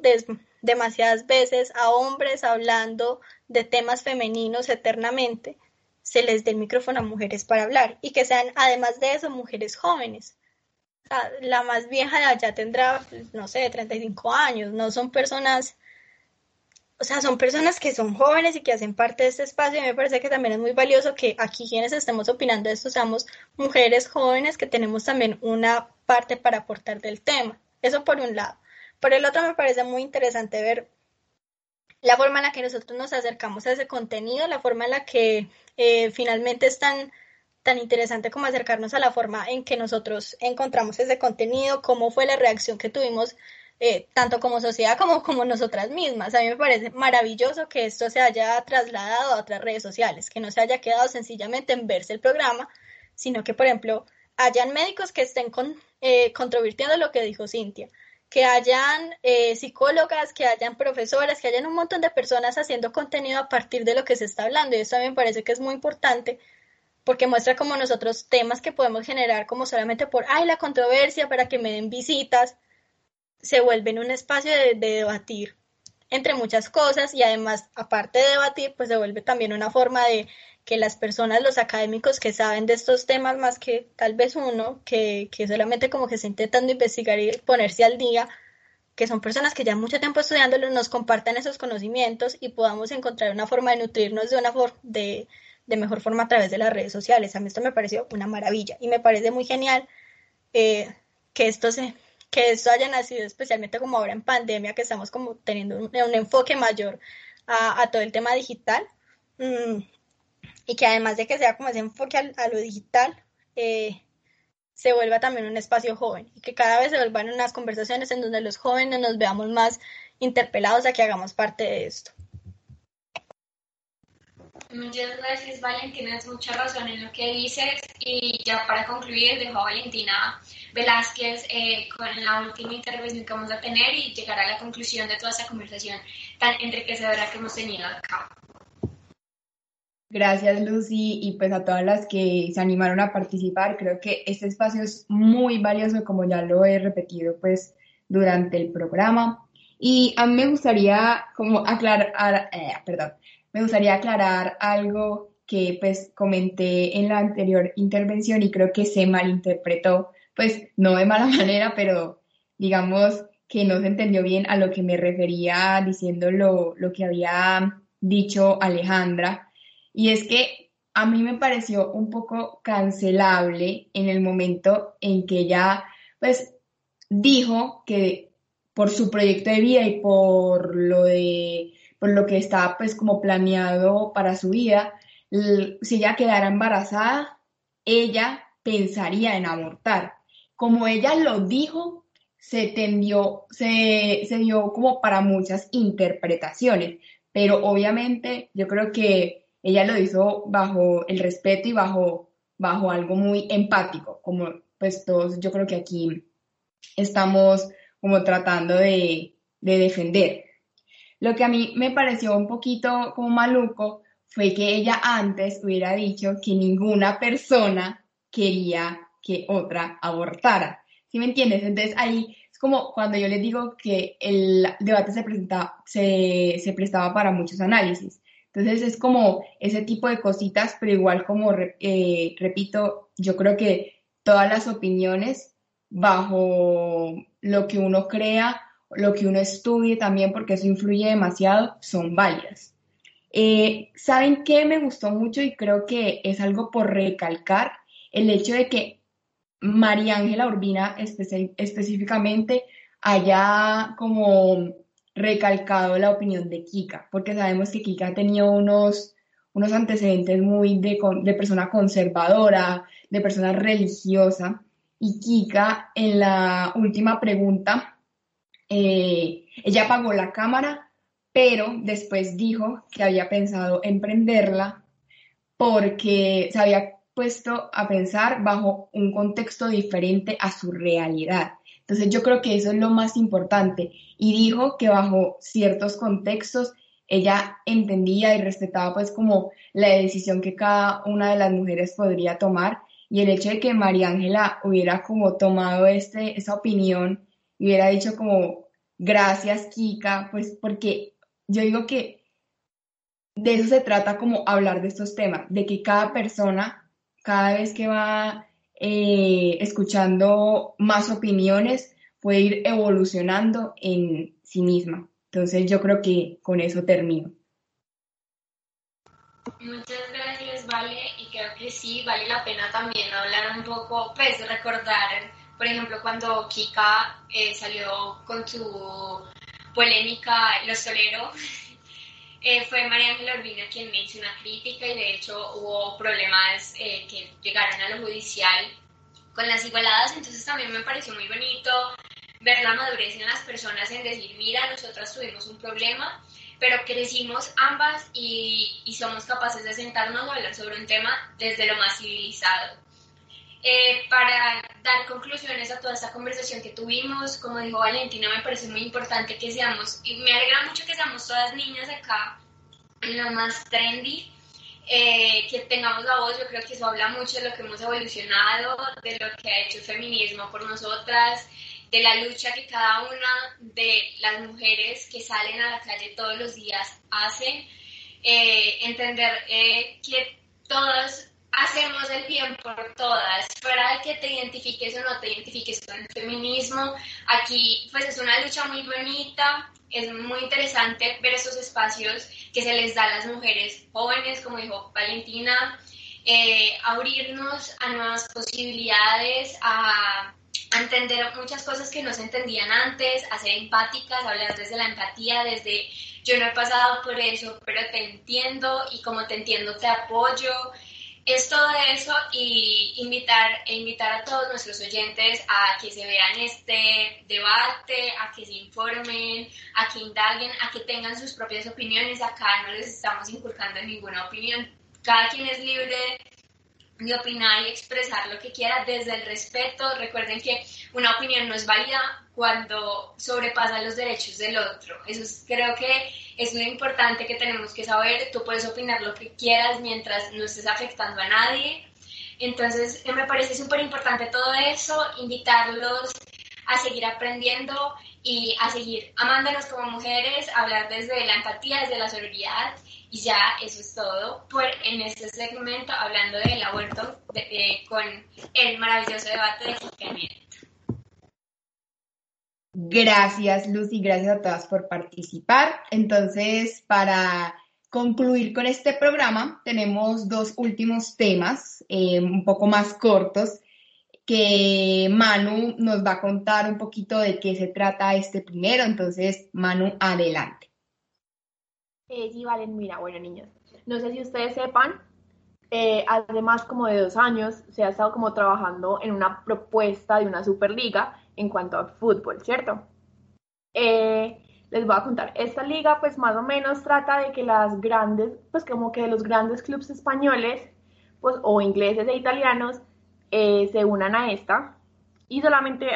demasiadas veces a hombres hablando de temas femeninos eternamente, se les dé el micrófono a mujeres para hablar y que sean además de eso mujeres jóvenes la más vieja ya tendrá, pues, no sé, 35 años, no son personas, o sea, son personas que son jóvenes y que hacen parte de este espacio y me parece que también es muy valioso que aquí quienes estemos opinando de esto seamos mujeres jóvenes que tenemos también una parte para aportar del tema. Eso por un lado. Por el otro me parece muy interesante ver la forma en la que nosotros nos acercamos a ese contenido, la forma en la que eh, finalmente están tan interesante como acercarnos a la forma en que nosotros encontramos ese contenido, cómo fue la reacción que tuvimos eh, tanto como sociedad como como nosotras mismas. A mí me parece maravilloso que esto se haya trasladado a otras redes sociales, que no se haya quedado sencillamente en verse el programa, sino que, por ejemplo, hayan médicos que estén con, eh, controvirtiendo lo que dijo Cintia, que hayan eh, psicólogas, que hayan profesoras, que hayan un montón de personas haciendo contenido a partir de lo que se está hablando. Y eso a mí me parece que es muy importante porque muestra como nosotros temas que podemos generar como solamente por, ay, la controversia para que me den visitas, se vuelven un espacio de, debatir entre muchas cosas y además, aparte de debatir, pues se vuelve también una forma de que las personas, los académicos que saben de estos temas más que tal vez uno, que, que solamente como que se intentando investigar y ponerse al día, que son personas que ya mucho tiempo estudiándolos, nos compartan esos conocimientos y podamos encontrar una forma de nutrirnos de una forma de, de mejor forma a través de las redes sociales. A mí esto me pareció una maravilla y me parece muy genial eh, que esto se que esto haya nacido especialmente como ahora en pandemia, que estamos como teniendo un, enfoque mayor a, todo el tema digital mm, y que además de que sea como ese enfoque a, lo digital, eh, se vuelva también un espacio joven y que cada vez se vuelvan unas conversaciones en donde los jóvenes nos veamos más interpelados a que hagamos parte de esto. Muchas gracias, Valen. Tienes mucha razón en lo que dices. Y ya para concluir, dejo a Valentina Velázquez eh, con la última intervención que vamos a tener y llegar a la conclusión de toda esa conversación tan enriquecedora que hemos tenido acá. Gracias, Lucy, y pues a todas las que se animaron a participar. Creo que este espacio es muy valioso, como ya lo he repetido, pues durante el programa. Y a mí me gustaría como aclarar, eh, perdón, me gustaría aclarar algo que pues comenté en la anterior intervención y creo que se malinterpretó, pues no de mala <laughs> manera, pero digamos que no se entendió bien a lo que me refería diciendo lo, lo que había dicho Alejandra. Y es que a mí me pareció un poco cancelable en el momento en que ella pues dijo que por su proyecto de vida y por lo de por lo que estaba pues como planeado para su vida, si ella quedara embarazada, ella pensaría en abortar. Como ella lo dijo, se tendió, se, se dio como para muchas interpretaciones, pero obviamente yo creo que ella lo hizo bajo el respeto y bajo, bajo algo muy empático, como pues todos yo creo que aquí estamos como tratando de, de defender. Lo que a mí me pareció un poquito como maluco fue que ella antes hubiera dicho que ninguna persona quería que otra abortara. ¿Sí me entiendes? Entonces ahí es como cuando yo les digo que el debate se, presentaba, se, se prestaba para muchos análisis. Entonces es como ese tipo de cositas, pero igual como eh, repito, yo creo que todas las opiniones bajo lo que uno crea lo que uno estudie también, porque eso influye demasiado, son válidas. Eh, ¿Saben qué me gustó mucho y creo que es algo por recalcar? El hecho de que María Ángela Urbina específicamente haya como recalcado la opinión de Kika, porque sabemos que Kika ha tenido unos, unos antecedentes muy de, de persona conservadora, de persona religiosa, y Kika en la última pregunta eh, ella apagó la cámara, pero después dijo que había pensado en prenderla porque se había puesto a pensar bajo un contexto diferente a su realidad. Entonces yo creo que eso es lo más importante. Y dijo que bajo ciertos contextos ella entendía y respetaba pues como la decisión que cada una de las mujeres podría tomar y el hecho de que María Ángela hubiera como tomado este, esa opinión y hubiera dicho como, gracias Kika, pues porque yo digo que de eso se trata como hablar de estos temas, de que cada persona, cada vez que va eh, escuchando más opiniones, puede ir evolucionando en sí misma. Entonces yo creo que con eso termino. Muchas gracias, Vale, y creo que sí, vale la pena también hablar un poco, pues recordar, por ejemplo, cuando Kika eh, salió con su polémica Los Toleros, <laughs> eh, fue María Ángela Urbina quien me hizo una crítica y de hecho hubo problemas eh, que llegaron a lo judicial con las igualadas, entonces también me pareció muy bonito ver la madurez en las personas en decir, mira, nosotras tuvimos un problema, pero crecimos ambas y, y somos capaces de sentarnos a hablar sobre un tema desde lo más civilizado. Eh, para dar conclusiones a toda esta conversación que tuvimos, como dijo Valentina, me parece muy importante que seamos, y me alegra mucho que seamos todas niñas acá, lo más trendy, eh, que tengamos la voz, yo creo que eso habla mucho de lo que hemos evolucionado, de lo que ha hecho el feminismo por nosotras, de la lucha que cada una de las mujeres que salen a la calle todos los días hacen, eh, entender eh, que todas hacemos el bien por todas, fuera de que te identifiques o no te identifiques con el feminismo, aquí pues es una lucha muy bonita, es muy interesante ver esos espacios que se les da a las mujeres jóvenes, como dijo Valentina, eh, abrirnos a nuevas posibilidades, a a entender muchas cosas que no se entendían antes, a ser empáticas, hablar desde la empatía, desde yo no he pasado por eso, pero te entiendo y como te entiendo te apoyo. Es todo eso y invitar, e invitar a todos nuestros oyentes a que se vean este debate, a que se informen, a que indaguen, a que tengan sus propias opiniones. Acá no les estamos inculcando ninguna opinión. Cada quien es libre de opinar y expresar lo que quiera desde el respeto. Recuerden que una opinión no es válida cuando sobrepasa los derechos del otro. Eso creo que es lo importante que tenemos que saber. Tú puedes opinar lo que quieras mientras no estés afectando a nadie. Entonces, me parece súper importante todo eso, invitarlos a seguir aprendiendo y a seguir amándonos como mujeres, hablar desde la empatía, desde la solidaridad y ya eso es todo por en este segmento hablando del aborto con el maravilloso debate de Jica Gracias, Lucy, gracias a todas por participar. Entonces, para concluir con este programa, tenemos dos últimos temas eh, un poco más cortos que Manu nos va a contar un poquito de qué se trata este primero. Entonces, Manu, adelante. Eh, sí, valen, mira, bueno, niños, no sé si ustedes sepan, eh, además como de dos años se ha estado como trabajando en una propuesta de una superliga en cuanto al fútbol, ¿cierto? Eh, les voy a contar, esta liga pues más o menos trata de que las grandes, pues como que los grandes clubes españoles, pues o ingleses e italianos eh, se unan a esta y solamente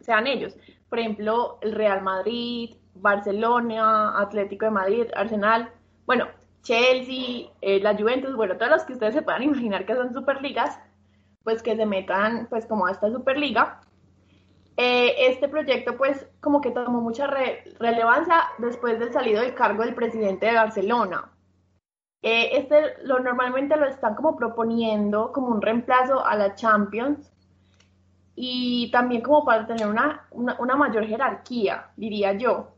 sean ellos. Por ejemplo, el Real Madrid, Barcelona, Atlético de Madrid, Arsenal, bueno, Chelsea, eh, la Juventus, bueno, todos los que ustedes se puedan imaginar que son superligas, pues que se metan pues como a esta superliga. Eh, este proyecto pues como que tomó mucha relevancia después del salido del cargo del presidente de Barcelona. Eh, este lo normalmente lo están como proponiendo como un reemplazo a la Champions y también como para tener una, una mayor jerarquía, diría yo.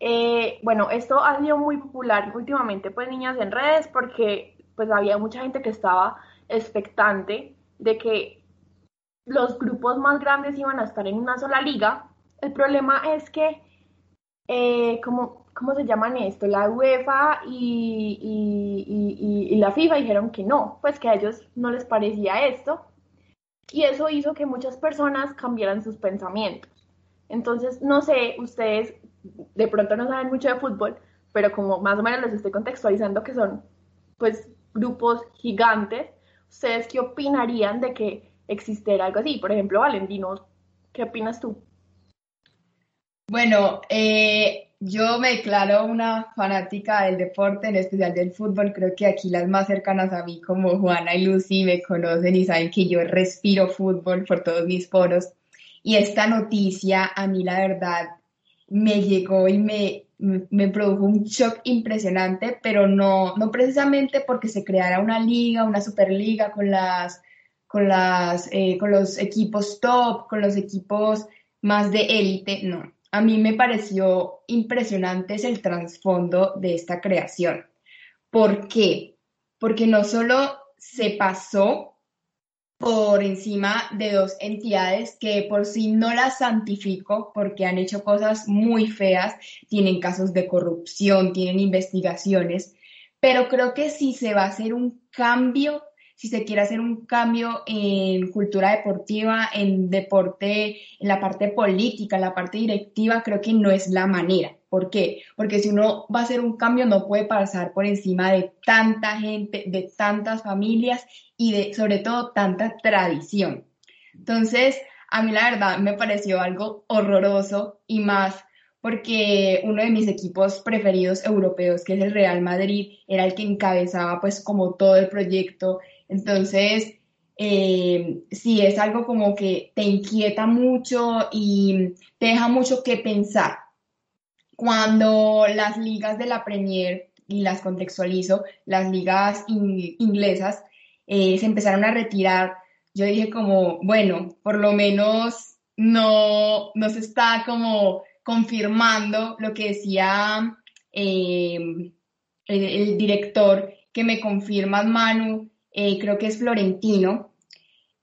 Eh, bueno, esto ha sido muy popular últimamente, pues niñas en redes, porque pues había mucha gente que estaba expectante de que los grupos más grandes iban a estar en una sola liga. El problema es que, eh, ¿cómo, se llaman esto? La UEFA y, la FIFA dijeron que no, pues que a ellos no les parecía esto. Y eso hizo que muchas personas cambiaran sus pensamientos. Entonces, no sé, ustedes de pronto no saben mucho de fútbol, pero como más o menos les estoy contextualizando que son pues grupos gigantes, ¿ustedes qué opinarían de que existiera algo así? Por ejemplo, Valentino, ¿qué opinas tú? Bueno, eh, yo me declaro una fanática del deporte, en especial del fútbol. Creo que aquí las más cercanas a mí, como Juana y Lucy, me conocen y saben que yo respiro fútbol por todos mis poros. Y esta noticia, a mí la verdad, me llegó y me, me produjo un shock impresionante, pero no, no precisamente porque se creara una liga, una superliga con las con, las, eh, con los equipos top, con los equipos más de élite, no. A mí me pareció impresionante el trasfondo de esta creación. ¿Por qué? Porque no solo se pasó por encima de dos entidades que por sí no las santifico porque han hecho cosas muy feas, tienen casos de corrupción, tienen investigaciones, pero creo que si se va a hacer un cambio, si se quiere hacer un cambio en cultura deportiva, en deporte, en la parte política, en la parte directiva, creo que no es la manera. ¿Por qué? Porque si uno va a hacer un cambio no puede pasar por encima de tanta gente, de tantas familias y de sobre todo tanta tradición. Entonces, a mí la verdad me pareció algo horroroso y más porque uno de mis equipos preferidos europeos, que es el Real Madrid, era el que encabezaba pues como todo el proyecto. Entonces, eh, sí, es algo como que te inquieta mucho y te deja mucho que pensar. Cuando las ligas de la Premier, y las contextualizo, las ligas inglesas, eh, se empezaron a retirar, yo dije como, bueno, por lo menos no, se está como confirmando lo que decía eh, el, director, que me confirma Manu, eh, creo que es Florentino.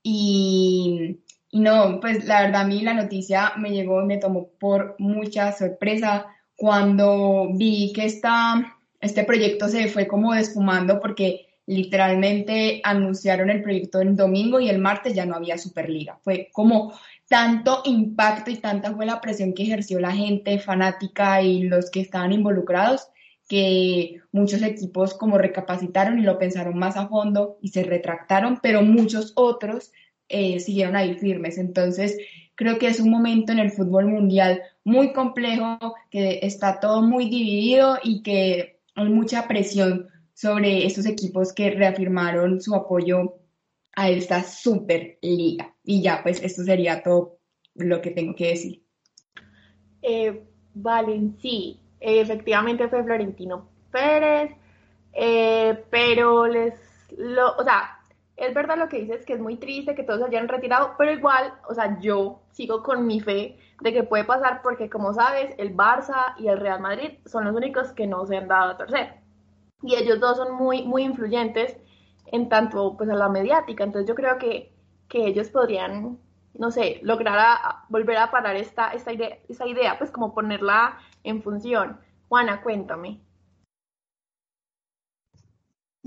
Y, no, pues la verdad a mí la noticia me llegó y me tomó por mucha sorpresa cuando vi que esta, este proyecto se fue como desfumando porque literalmente anunciaron el proyecto el domingo y el martes ya no había Superliga. Fue como tanto impacto y tanta fue la presión que ejerció la gente fanática y los que estaban involucrados que muchos equipos como recapacitaron y lo pensaron más a fondo y se retractaron, pero muchos otros eh, siguieron ahí firmes. Entonces, creo que es un momento en el fútbol mundial muy complejo, que está todo muy dividido y que hay mucha presión sobre estos equipos que reafirmaron su apoyo a esta Superliga. Y ya, pues esto sería todo lo que tengo que decir. Eh, vale, sí, efectivamente fue Florentino Pérez, eh, pero les, lo, o sea, es verdad lo que dices, que es muy triste que todos se hayan retirado, pero igual, o sea, yo sigo con mi fe de que puede pasar porque, como sabes, el Barça y el Real Madrid son los únicos que no se han dado a torcer. Y ellos dos son muy, muy influyentes en tanto pues a la mediática. Entonces yo creo que, que ellos podrían, no sé, lograr a, volver a parar esta, esta, idea, esta idea, pues como ponerla en función. Juana, cuéntame.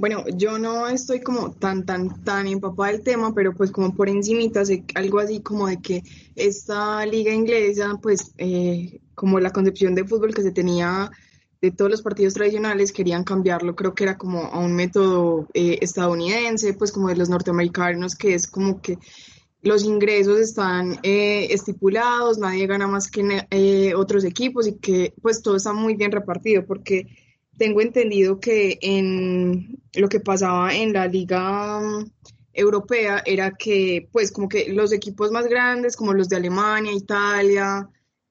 Bueno, yo no estoy como tan, tan, tan empapada del tema, pero pues como por encimita algo así como de que esta liga inglesa, pues eh, como la concepción de fútbol que se tenía de todos los partidos tradicionales querían cambiarlo, creo que era como a un método eh, estadounidense, pues como de los norteamericanos, que es como que los ingresos están eh, estipulados, nadie gana más que eh, otros equipos y que pues todo está muy bien repartido, porque tengo entendido que en lo que pasaba en la liga mm, europea era que pues como que los equipos más grandes, como los de Alemania, Italia,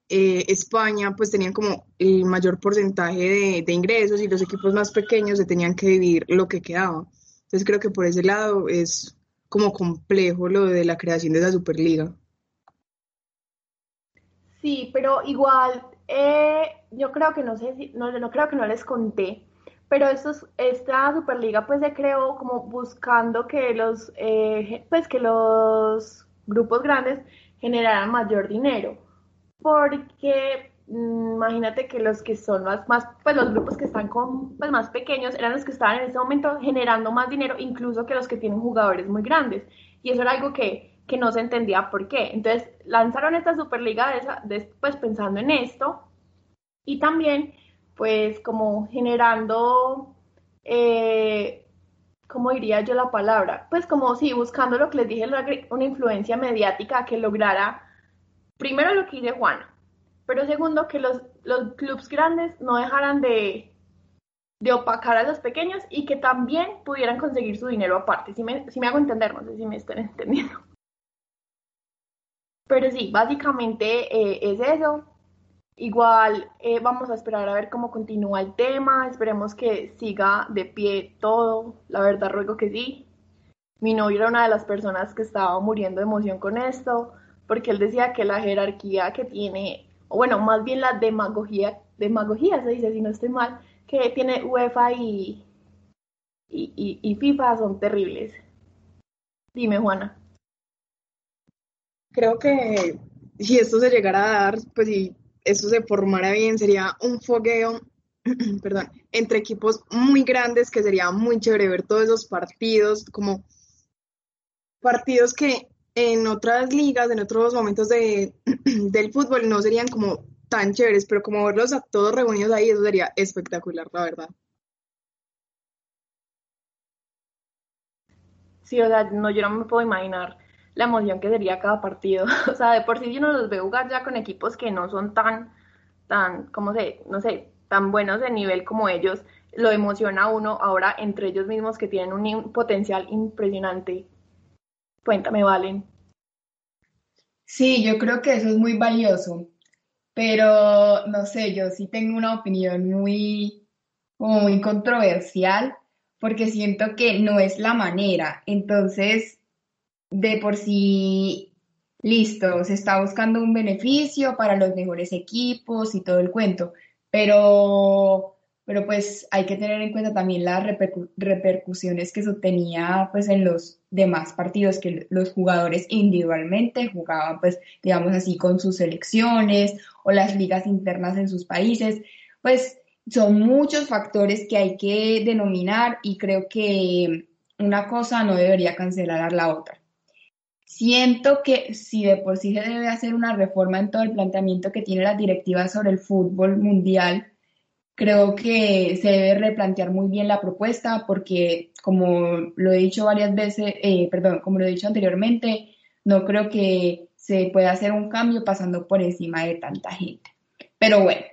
eh, España pues tenían como el mayor porcentaje de, ingresos y los equipos más pequeños se tenían que dividir lo que quedaba. Entonces creo que por ese lado es como complejo lo de la creación de esa Superliga. Sí, pero igual eh, yo creo que no sé si, no, no creo que no les conté, pero esta Superliga pues se creó como buscando que los, eh, pues que los grupos grandes generaran mayor dinero porque imagínate que los que son más, más, pues los grupos que están con, pues más pequeños eran los que estaban en ese momento generando más dinero, incluso que los que tienen jugadores muy grandes. Y eso era algo que, que no se entendía por qué. Entonces lanzaron esta Superliga después pensando en esto y también pues como generando, eh, ¿cómo diría yo la palabra? Pues como sí, buscando lo que les dije, una influencia mediática que lograra primero lo que dice Juana, pero segundo que los, los clubes grandes no dejaran de, de opacar a los pequeños y que también pudieran conseguir su dinero aparte. Si me, si me hago entender, no sé si me están <laughs> entendiendo. Pero sí, básicamente eh, es eso. Igual eh, vamos a esperar a ver cómo continúa el tema. Esperemos que siga de pie todo. La verdad, ruego que sí. mi novio era una de las personas que estaba muriendo de emoción con esto, porque él decía que la jerarquía que tiene, o bueno, más bien la demagogía, demagogía se dice si no estoy mal, que tiene UEFA y, y, y FIFA son terribles. Dime, Juana. Creo que si esto se llegara a dar, pues si esto se formara bien, sería un fogueo, <clears throat> perdón, entre equipos muy grandes que sería muy chévere ver todos esos partidos, como partidos que en otras ligas, en otros momentos de, <clears throat> del fútbol no serían como tan chéveres, pero como verlos a todos reunidos ahí, eso sería espectacular, la verdad. Sí, o sea, no, yo no me puedo imaginar la emoción que sería cada partido. <laughs> O sea, de por sí yo no los veo jugar ya con equipos que no son tan, tan, ¿cómo se, no sé, tan buenos de nivel como ellos. Lo emociona uno ahora entre ellos mismos que tienen un potencial impresionante. Cuéntame, Valen. Sí, yo creo que eso es muy valioso, pero no sé, yo sí tengo una opinión muy, muy controversial porque siento que no es la manera. Entonces, de por sí, listo, se está buscando un beneficio para los mejores equipos y todo el cuento, pero, pero pues hay que tener en cuenta también las repercusiones que eso tenía pues en los demás partidos que los jugadores individualmente jugaban pues digamos así con sus selecciones o las ligas internas en sus países, pues son muchos factores que hay que denominar y creo que una cosa no debería cancelar a la otra. Siento que si de por sí se debe hacer una reforma en todo el planteamiento que tiene la directiva sobre el fútbol mundial, creo que se debe replantear muy bien la propuesta porque, como lo he dicho varias veces, eh, perdón, como lo he dicho anteriormente, no creo que se pueda hacer un cambio pasando por encima de tanta gente. Pero bueno,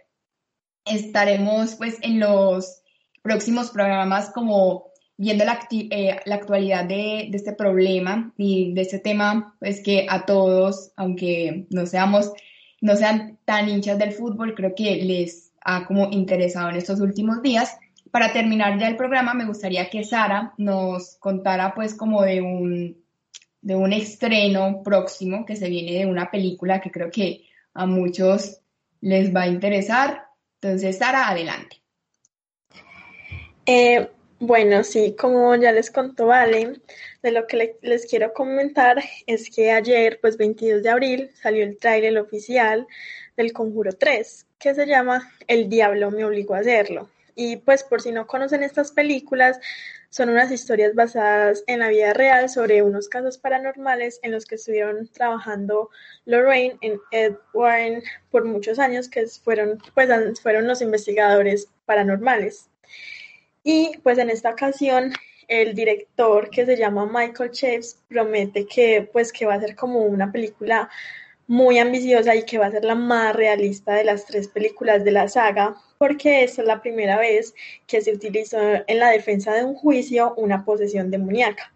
estaremos pues en los próximos programas como viendo la, eh, la actualidad de, de, este problema y de este tema, pues que a todos, aunque no seamos, no sean tan hinchas del fútbol, creo que les ha como interesado en estos últimos días. Para terminar ya el programa, me gustaría que Sara nos contara pues como de un, de un estreno próximo que se viene de una película que creo que a muchos les va a interesar entonces, Sara, adelante. Eh, bueno, sí, como ya les contó Vale, de lo que les quiero comentar es que ayer, pues 22 de abril, salió el tráiler oficial del Conjuro 3, que se llama El Diablo me obligó a hacerlo. Y pues por si no conocen estas películas, son unas historias basadas en la vida real sobre unos casos paranormales en los que estuvieron trabajando Lorraine y Ed Warren por muchos años, que fueron, pues, fueron los investigadores paranormales. Y pues en esta ocasión el director que se llama Michael Chaves promete que pues que va a ser como una película muy ambiciosa y que va a ser la más realista de las tres películas de la saga, porque esta es la primera vez que se utilizó en la defensa de un juicio una posesión demoníaca.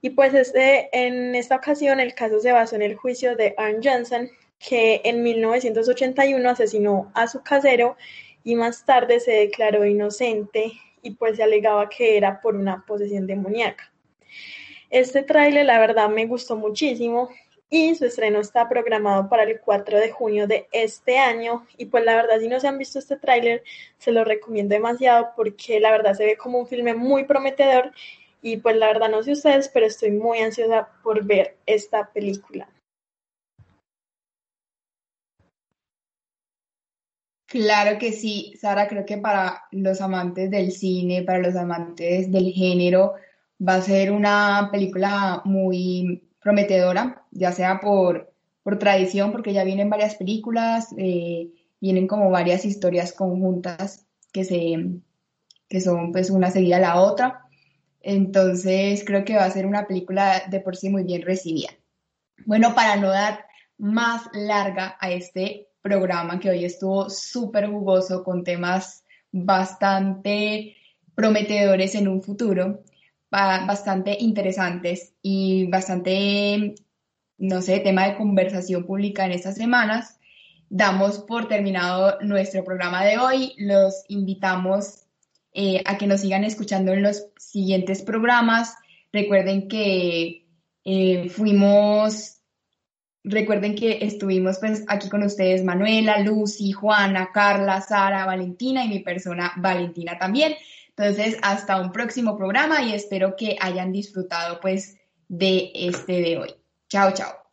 Y pues este, en esta ocasión el caso se basó en el juicio de Arne Johnson, que en 1981 asesinó a su casero y más tarde se declaró inocente y pues se alegaba que era por una posesión demoníaca. Este tráiler la verdad me gustó muchísimo, y su estreno está programado para el 4 de junio de este año y pues la verdad si no se han visto este tráiler se lo recomiendo demasiado porque la verdad se ve como un filme muy prometedor y pues la verdad no sé ustedes pero estoy muy ansiosa por ver esta película. Claro que sí, Sara, creo que para los amantes del cine, para los amantes del género, va a ser una película muy prometedora, ya sea por, por tradición, porque ya vienen varias películas, eh, vienen como varias historias conjuntas que, se, que son pues una seguida a la otra. Entonces creo que va a ser una película de por sí muy bien recibida. Bueno, para no dar más larga a este programa que hoy estuvo súper jugoso con temas bastante prometedores en un futuro, bastante interesantes y bastante, no sé, tema de conversación pública en estas semanas. Damos por terminado nuestro programa de hoy. Los invitamos eh, a que nos sigan escuchando en los siguientes programas. Recuerden que eh, fuimos, recuerden que estuvimos pues aquí con ustedes Manuela, Lucy, Juana, Carla, Sara, Valentina y mi persona Valentina también. Entonces, hasta un próximo programa y espero que hayan disfrutado pues de este de hoy. Chao, chao.